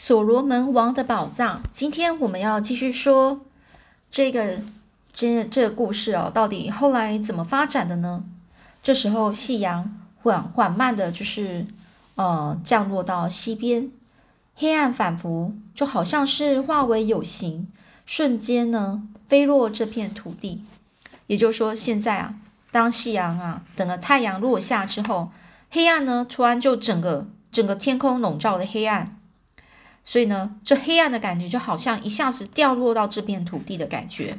所罗门王的宝藏。今天我们要继续说这个这这个故事哦，到底后来怎么发展的呢？这时候夕阳缓缓慢的，就是呃降落到西边，黑暗仿佛，就好像是化为有形，瞬间呢飞落这片土地。也就是说，现在啊，当夕阳啊，等了太阳落下之后，黑暗呢突然就整个整个天空笼罩的黑暗。所以呢，这黑暗的感觉就好像一下子掉落到这片土地的感觉。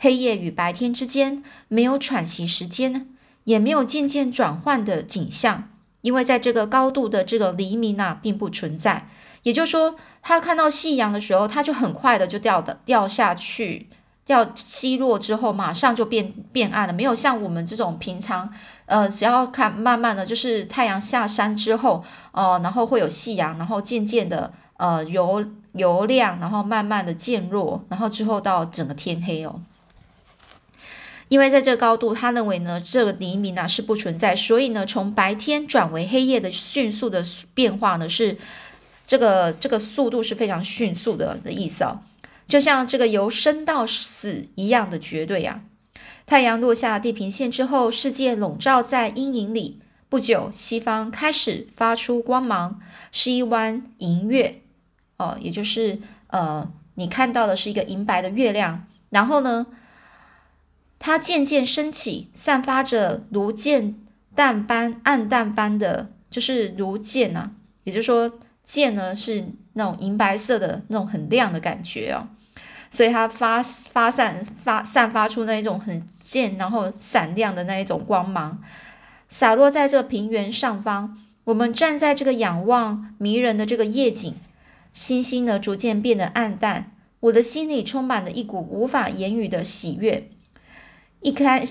黑夜与白天之间没有喘息时间，也没有渐渐转换的景象，因为在这个高度的这个黎明啊，并不存在。也就是说，他看到夕阳的时候，他就很快的就掉的掉下去，掉西落之后，马上就变变暗了。没有像我们这种平常，呃，只要看慢慢的就是太阳下山之后，哦，然后会有夕阳，然后渐渐的。呃，由由亮，然后慢慢的渐弱，然后之后到整个天黑哦。因为在这个高度，他认为呢，这个黎明啊是不存在，所以呢，从白天转为黑夜的迅速的变化呢，是这个这个速度是非常迅速的的意思哦。就像这个由生到死一样的绝对呀。太阳落下地平线之后，世界笼罩在阴影里。不久，西方开始发出光芒，是一弯银月。哦，也就是呃，你看到的是一个银白的月亮，然后呢，它渐渐升起，散发着如剑淡般、暗淡般的，就是如剑呐。也就是说，剑呢是那种银白色的那种很亮的感觉哦，所以它发发散发散发出那一种很剑，然后闪亮的那一种光芒，洒落在这平原上方。我们站在这个仰望迷人的这个夜景。星星呢，逐渐变得暗淡。我的心里充满了一股无法言语的喜悦。一开，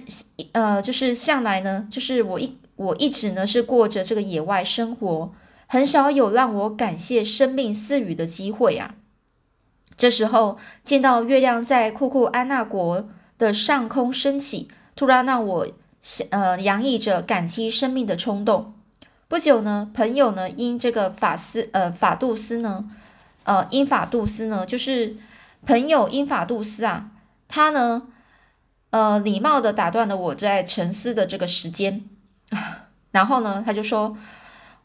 呃，就是向来呢，就是我一我一直呢是过着这个野外生活，很少有让我感谢生命赐予的机会啊。这时候见到月亮在库库安纳国的上空升起，突然让我呃洋溢着感激生命的冲动。不久呢，朋友呢因这个法斯呃法杜斯呢。呃，英法杜斯呢，就是朋友英法杜斯啊，他呢，呃，礼貌的打断了我在沉思的这个时间，然后呢，他就说，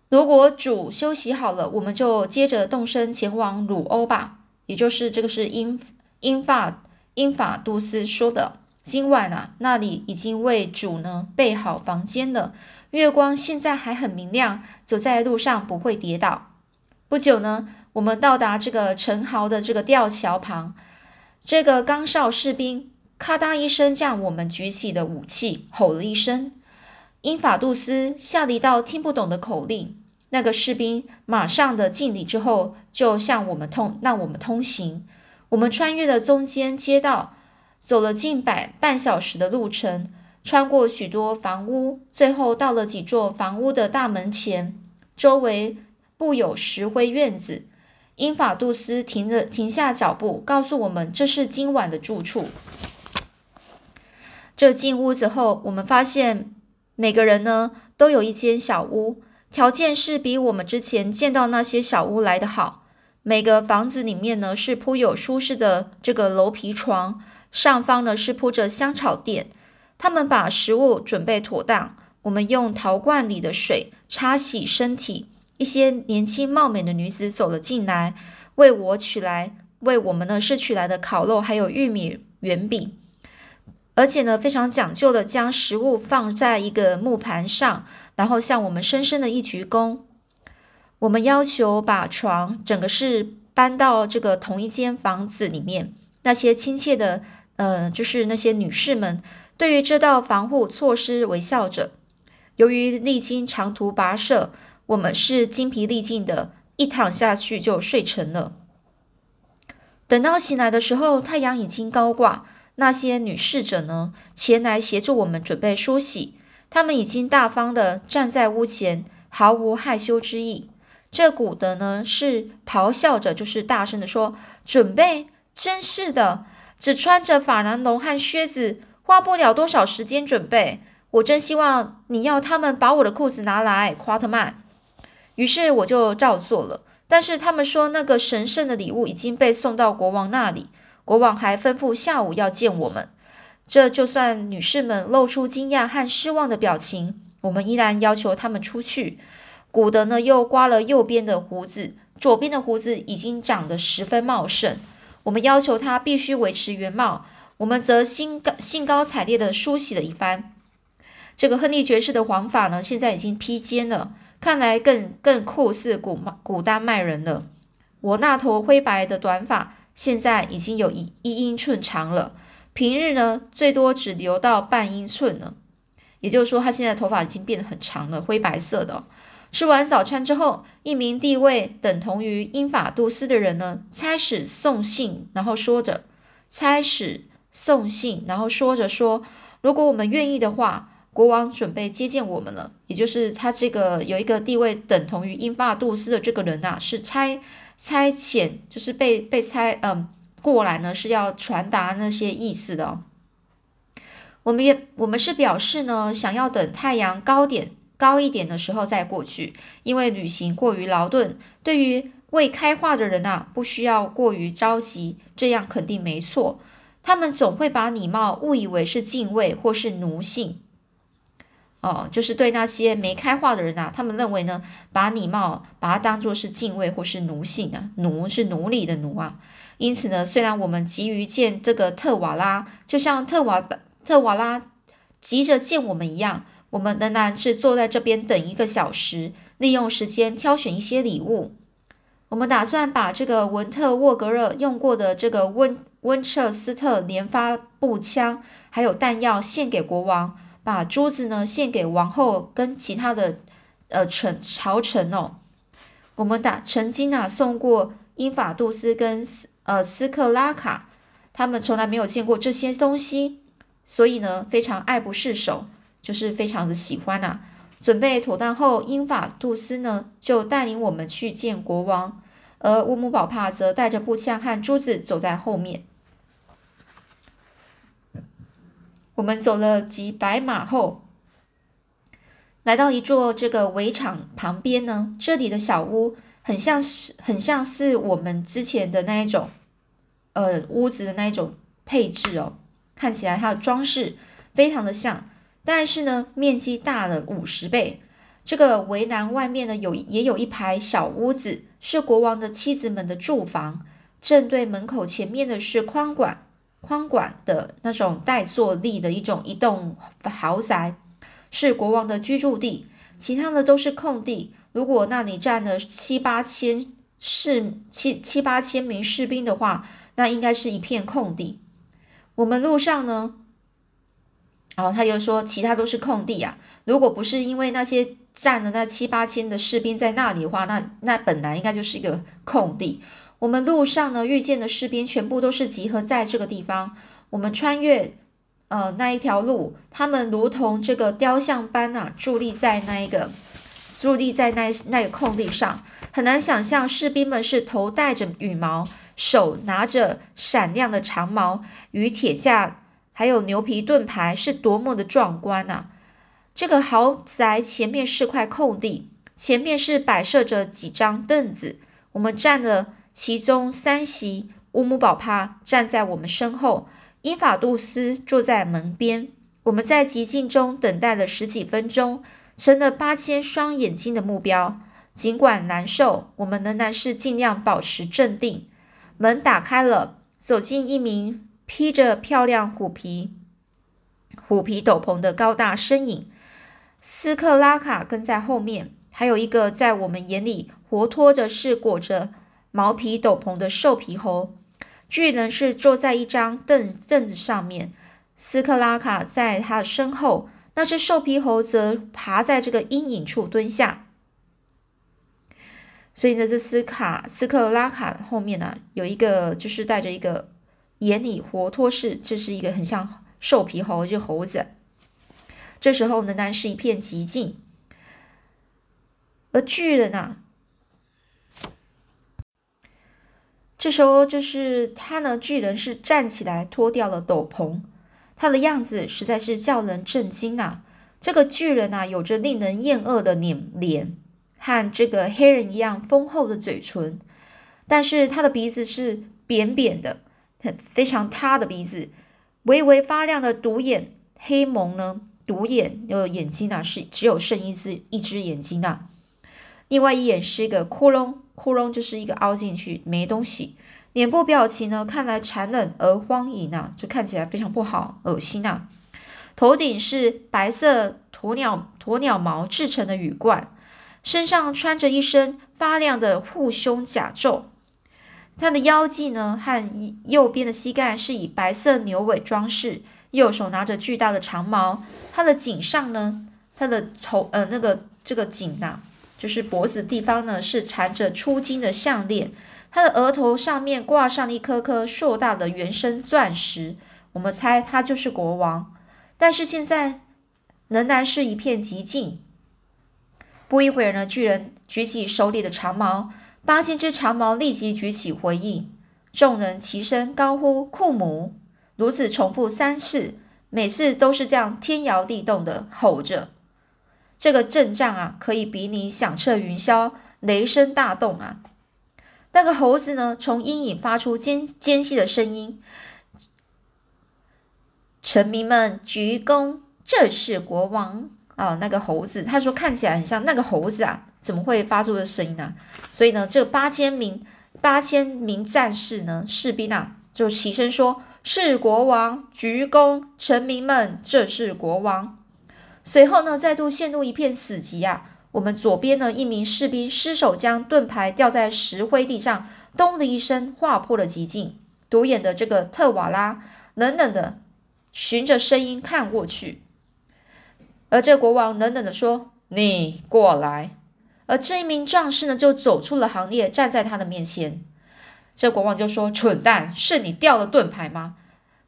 如果主休息好了，我们就接着动身前往鲁欧吧。也就是这个是英英法英法杜斯说的。今晚啊，那里已经为主呢备好房间了，月光现在还很明亮，走在路上不会跌倒。不久呢。我们到达这个陈豪的这个吊桥旁，这个岗哨士兵咔嗒一声将我们举起的武器吼了一声，英法杜斯下了一道听不懂的口令。那个士兵马上的敬礼之后，就向我们通让我们通行。我们穿越了中间街道，走了近百半小时的路程，穿过许多房屋，最后到了几座房屋的大门前，周围布有石灰院子。英法杜斯停着，停下脚步，告诉我们这是今晚的住处。这进屋子后，我们发现每个人呢都有一间小屋，条件是比我们之前见到那些小屋来得好。每个房子里面呢是铺有舒适的这个楼皮床，上方呢是铺着香草垫。他们把食物准备妥当，我们用陶罐里的水擦洗身体。一些年轻貌美的女子走了进来，为我取来，为我们呢是取来的烤肉，还有玉米圆饼，而且呢非常讲究的将食物放在一个木盘上，然后向我们深深的一鞠躬。我们要求把床整个是搬到这个同一间房子里面。那些亲切的，呃，就是那些女士们，对于这道防护措施微笑着。由于历经长途跋涉。我们是精疲力尽的，一躺下去就睡沉了。等到醒来的时候，太阳已经高挂。那些女侍者呢，前来协助我们准备梳洗。她们已经大方的站在屋前，毫无害羞之意。这古德呢，是咆哮着，就是大声的说：“准备，真是的，只穿着法兰绒和靴子，花不了多少时间准备。我真希望你要他们把我的裤子拿来，夸特曼。”于是我就照做了，但是他们说那个神圣的礼物已经被送到国王那里，国王还吩咐下午要见我们。这就算女士们露出惊讶和失望的表情，我们依然要求他们出去。古德呢又刮了右边的胡子，左边的胡子已经长得十分茂盛。我们要求他必须维持原貌，我们则兴高兴高采烈地梳洗了一番。这个亨利爵士的黄发呢，现在已经披肩了，看来更更酷似古古丹麦人了。我那头灰白的短发现在已经有一一英寸长了，平日呢最多只留到半英寸呢。也就是说，他现在头发已经变得很长了，灰白色的。吃完早餐之后，一名地位等同于英法杜斯的人呢，差使送信，然后说着差使送信，然后说着说，如果我们愿意的话。国王准备接见我们了，也就是他这个有一个地位等同于英法杜斯的这个人呐，是差差遣，就是被被差嗯过来呢，是要传达那些意思的。我们也我们是表示呢，想要等太阳高点高一点的时候再过去，因为旅行过于劳顿，对于未开化的人啊，不需要过于着急，这样肯定没错。他们总会把礼貌误以为是敬畏或是奴性。哦，就是对那些没开化的人啊，他们认为呢，把礼貌把它当做是敬畏或是奴性啊，奴是奴隶的奴啊。因此呢，虽然我们急于见这个特瓦拉，就像特瓦特瓦拉急着见我们一样，我们仍然是坐在这边等一个小时，利用时间挑选一些礼物。我们打算把这个文特沃格勒用过的这个温温彻斯特连发步枪还有弹药献给国王。把珠子呢献给王后跟其他的呃臣朝臣哦。我们打曾经啊送过英法杜斯跟斯呃斯克拉卡，他们从来没有见过这些东西，所以呢非常爱不释手，就是非常的喜欢呐。准备妥当后，英法杜斯呢就带领我们去见国王，而乌姆宝帕则带着步枪和珠子走在后面。我们走了几百码后，来到一座这个围场旁边呢。这里的小屋很像是很像是我们之前的那一种，呃，屋子的那一种配置哦。看起来它的装饰非常的像，但是呢，面积大了五十倍。这个围栏外面呢，有也有一排小屋子，是国王的妻子们的住房。正对门口前面的是宽馆。宽广的那种带坐立的一种一栋豪宅，是国王的居住地，其他的都是空地。如果那里站了七八千士七七八千名士兵的话，那应该是一片空地。我们路上呢，然后他又说其他都是空地啊。如果不是因为那些站的那七八千的士兵在那里的话，那那本来应该就是一个空地。我们路上呢遇见的士兵全部都是集合在这个地方。我们穿越呃那一条路，他们如同这个雕像般啊，伫立在那一个伫立在那那个空地上。很难想象士兵们是头戴着羽毛，手拿着闪亮的长矛与铁架，还有牛皮盾牌，是多么的壮观啊！这个豪宅前面是块空地，前面是摆设着几张凳子，我们站了。其中三席，乌姆宝帕站在我们身后，英法杜斯坐在门边。我们在寂静中等待了十几分钟，成了八千双眼睛的目标。尽管难受，我们仍然是尽量保持镇定。门打开了，走进一名披着漂亮虎皮虎皮斗篷的高大身影。斯克拉卡跟在后面，还有一个在我们眼里活脱着是裹着。毛皮斗篷的兽皮猴巨人是坐在一张凳凳子上面，斯克拉卡在他的身后，那只兽皮猴则爬在这个阴影处蹲下。所以呢，这斯卡斯克拉卡后面呢，有一个就是带着一个眼里活脱式，这是一个很像兽皮猴，就猴子。这时候呢，当然是一片寂静，而巨人啊。这时候，就是他呢，巨人是站起来脱掉了斗篷，他的样子实在是叫人震惊啊！这个巨人啊，有着令人厌恶的脸脸和这个黑人一样丰厚的嘴唇，但是他的鼻子是扁扁的，很非常塌的鼻子，微微发亮的独眼，黑蒙呢，独眼有眼睛啊，是只有剩一只一只眼睛啊，另外一眼是一个窟窿，窟窿就是一个凹进去没东西，脸部表情呢看来残忍而荒淫啊，就看起来非常不好，恶心啊，头顶是白色鸵鸟鸵鸟毛制成的羽冠。身上穿着一身发亮的护胸甲胄，他的腰际呢和右边的膝盖是以白色牛尾装饰，右手拿着巨大的长矛。他的颈上呢，他的头呃那个这个颈呐，就是脖子地方呢是缠着出金的项链。他的额头上面挂上一颗颗硕大的原生钻石。我们猜他就是国王，但是现在仍然是一片寂静。不一会儿呢，巨人举起手里的长矛，八千只长矛立即举起回应。众人齐声高呼“库姆”，如此重复三次，每次都是这样天摇地动的吼着。这个阵仗啊，可以比拟响彻云霄、雷声大动啊！那个猴子呢，从阴影发出尖尖细的声音：“臣民们鞠躬，这是国王。”啊，那个猴子，他说看起来很像那个猴子啊，怎么会发出的声音呢？所以呢，这八千名八千名战士呢，士兵啊，就齐声说：“是国王，鞠躬，臣民们，这是国王。”随后呢，再度陷入一片死寂啊。我们左边呢，一名士兵失手将盾牌掉在石灰地上，咚的一声划破了寂静。独眼的这个特瓦拉冷冷的循着声音看过去。而这国王冷冷的说：“你过来。”而这一名壮士呢，就走出了行列，站在他的面前。这国王就说：“蠢蛋，是你掉了盾牌吗？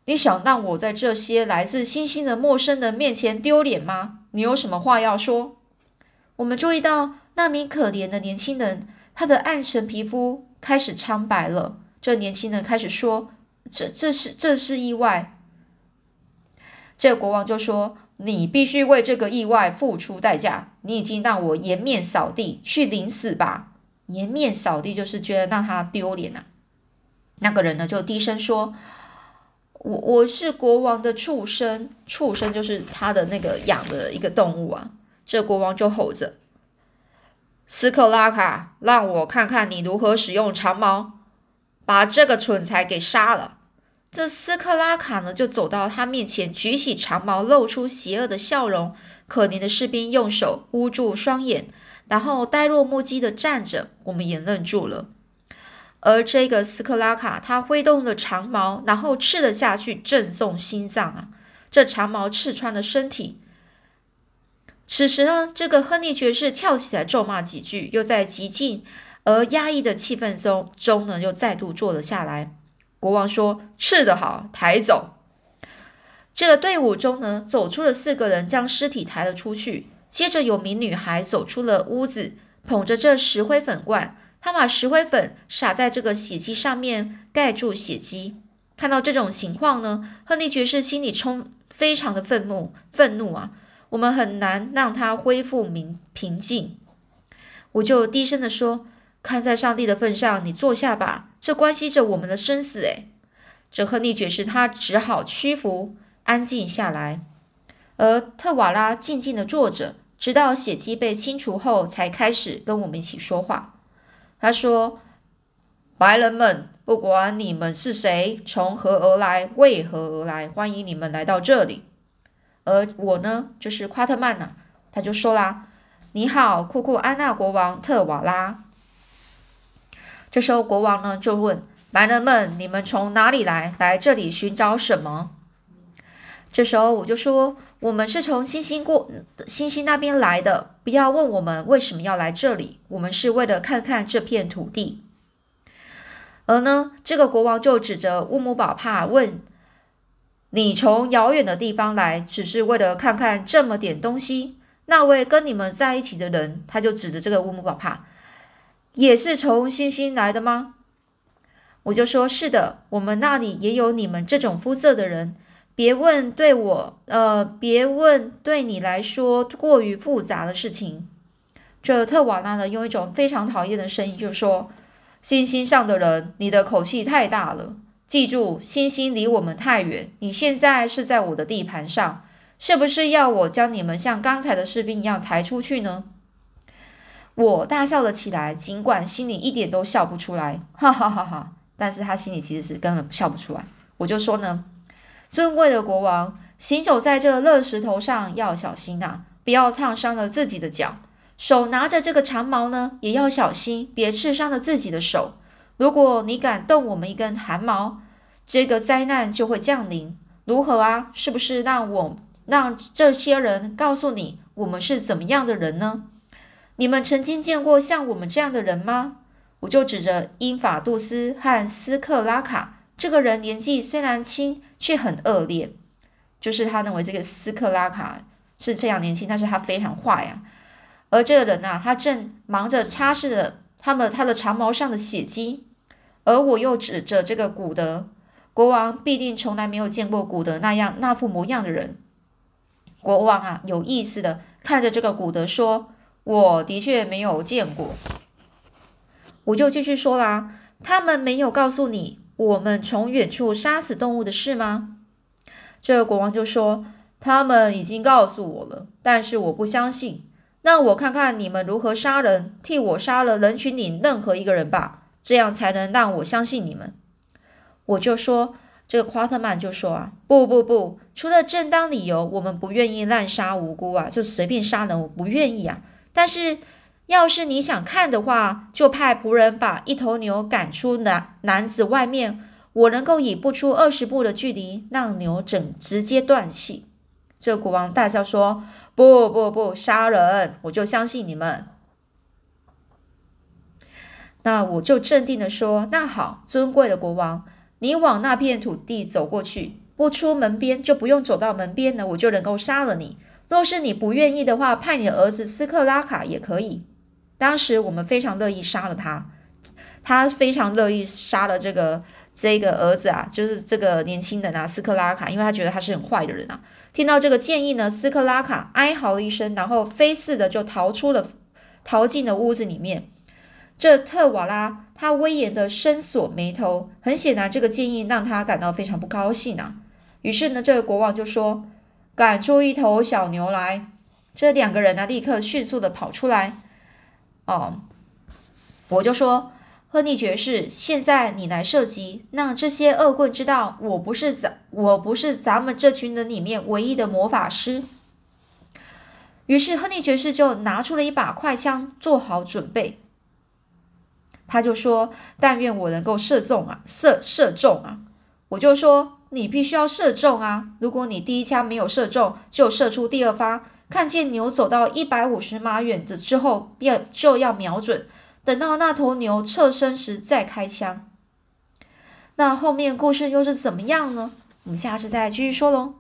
你想让我在这些来自星星的陌生人面前丢脸吗？你有什么话要说？”我们注意到那名可怜的年轻人，他的暗沉皮肤开始苍白了。这年轻人开始说：“这这是这是意外。”这国王就说。你必须为这个意外付出代价。你已经让我颜面扫地，去领死吧！颜面扫地就是觉得让他丢脸呐。那个人呢，就低声说：“我我是国王的畜生，畜生就是他的那个养的一个动物啊。”这国王就吼着：“斯克拉卡，让我看看你如何使用长矛，把这个蠢材给杀了。”这斯克拉卡呢，就走到他面前，举起长矛，露出邪恶的笑容。可怜的士兵用手捂住双眼，然后呆若木鸡的站着。我们也愣住了。而这个斯克拉卡，他挥动了长矛，然后刺了下去，正中心脏啊！这长矛刺穿了身体。此时呢，这个亨利爵士跳起来咒骂几句，又在极静而压抑的气氛中中呢，又再度坐了下来。国王说：“刺得，好，抬走。”这个队伍中呢，走出了四个人，将尸体抬了出去。接着有名女孩走出了屋子，捧着这石灰粉罐，他把石灰粉撒在这个血迹上面，盖住血迹。看到这种情况呢，亨利爵士心里充非常的愤怒，愤怒啊！我们很难让他恢复明平静。我就低声的说。看在上帝的份上，你坐下吧，这关系着我们的生死。诶，这亨利爵士他只好屈服，安静下来。而特瓦拉静静的坐着，直到血迹被清除后，才开始跟我们一起说话。他说：“白人们，不管你们是谁，从何而来，为何而来，欢迎你们来到这里。”而我呢，就是夸特曼呐，他就说啦：“你好，库库安娜国王特瓦拉。”这时候，国王呢就问白人们：“你们从哪里来？来这里寻找什么？”这时候我就说：“我们是从星星过星星那边来的。不要问我们为什么要来这里，我们是为了看看这片土地。”而呢，这个国王就指着乌姆宝帕问：“你从遥远的地方来，只是为了看看这么点东西？那位跟你们在一起的人，他就指着这个乌姆宝帕。”也是从星星来的吗？我就说是的，我们那里也有你们这种肤色的人。别问对我，呃，别问对你来说过于复杂的事情。这特瓦拉呢，用一种非常讨厌的声音就说：“星星上的人，你的口气太大了。记住，星星离我们太远。你现在是在我的地盘上，是不是要我将你们像刚才的士兵一样抬出去呢？”我大笑了起来，尽管心里一点都笑不出来，哈哈哈哈！但是他心里其实是根本笑不出来。我就说呢，尊贵的国王，行走在这热石头上要小心呐，不要烫伤了自己的脚。手拿着这个长矛呢，也要小心，别刺伤了自己的手。如果你敢动我们一根汗毛，这个灾难就会降临。如何啊？是不是让我让这些人告诉你，我们是怎么样的人呢？你们曾经见过像我们这样的人吗？我就指着英法杜斯和斯克拉卡这个人，年纪虽然轻，却很恶劣。就是他认为这个斯克拉卡是非常年轻，但是他非常坏呀。而这个人呐，他正忙着擦拭着他们他的长矛上的血迹，而我又指着这个古德国王，必定从来没有见过古德那样那副模样的人。国王啊，有意思的看着这个古德说：“我的确没有见过。”我就继续说啦：“他们没有告诉你我们从远处杀死动物的事吗？”这个国王就说：“他们已经告诉我了，但是我不相信。”让我看看你们如何杀人，替我杀了人群里任何一个人吧，这样才能让我相信你们。我就说，这个夸特曼就说啊，不不不，除了正当理由，我们不愿意滥杀无辜啊，就随便杀人，我不愿意啊。但是要是你想看的话，就派仆人把一头牛赶出男男子外面，我能够以不出二十步的距离让牛整直接断气。这国王大笑说。不不不，杀人！我就相信你们。那我就镇定的说：“那好，尊贵的国王，你往那片土地走过去，不出门边就不用走到门边了，我就能够杀了你。若是你不愿意的话，派你的儿子斯克拉卡也可以。当时我们非常乐意杀了他，他非常乐意杀了这个。”这个儿子啊，就是这个年轻人啊，斯克拉卡，因为他觉得他是很坏的人啊。听到这个建议呢，斯克拉卡哀嚎了一声，然后飞似的就逃出了，逃进了屋子里面。这特瓦拉他威严的深锁眉头，很显然这个建议让他感到非常不高兴啊。于是呢，这个国王就说：“赶出一头小牛来。”这两个人呢，立刻迅速的跑出来。哦，我就说。亨利爵士，现在你来射击，让这些恶棍知道我不是咱我不是咱们这群人里面唯一的魔法师。于是亨利爵士就拿出了一把快枪，做好准备。他就说：“但愿我能够射中啊，射射中啊！”我就说：“你必须要射中啊！如果你第一枪没有射中，就射出第二发。看见牛走到一百五十码远的之后，要就要瞄准。”等到那头牛侧身时再开枪。那后面故事又是怎么样呢？我们下次再继续说喽。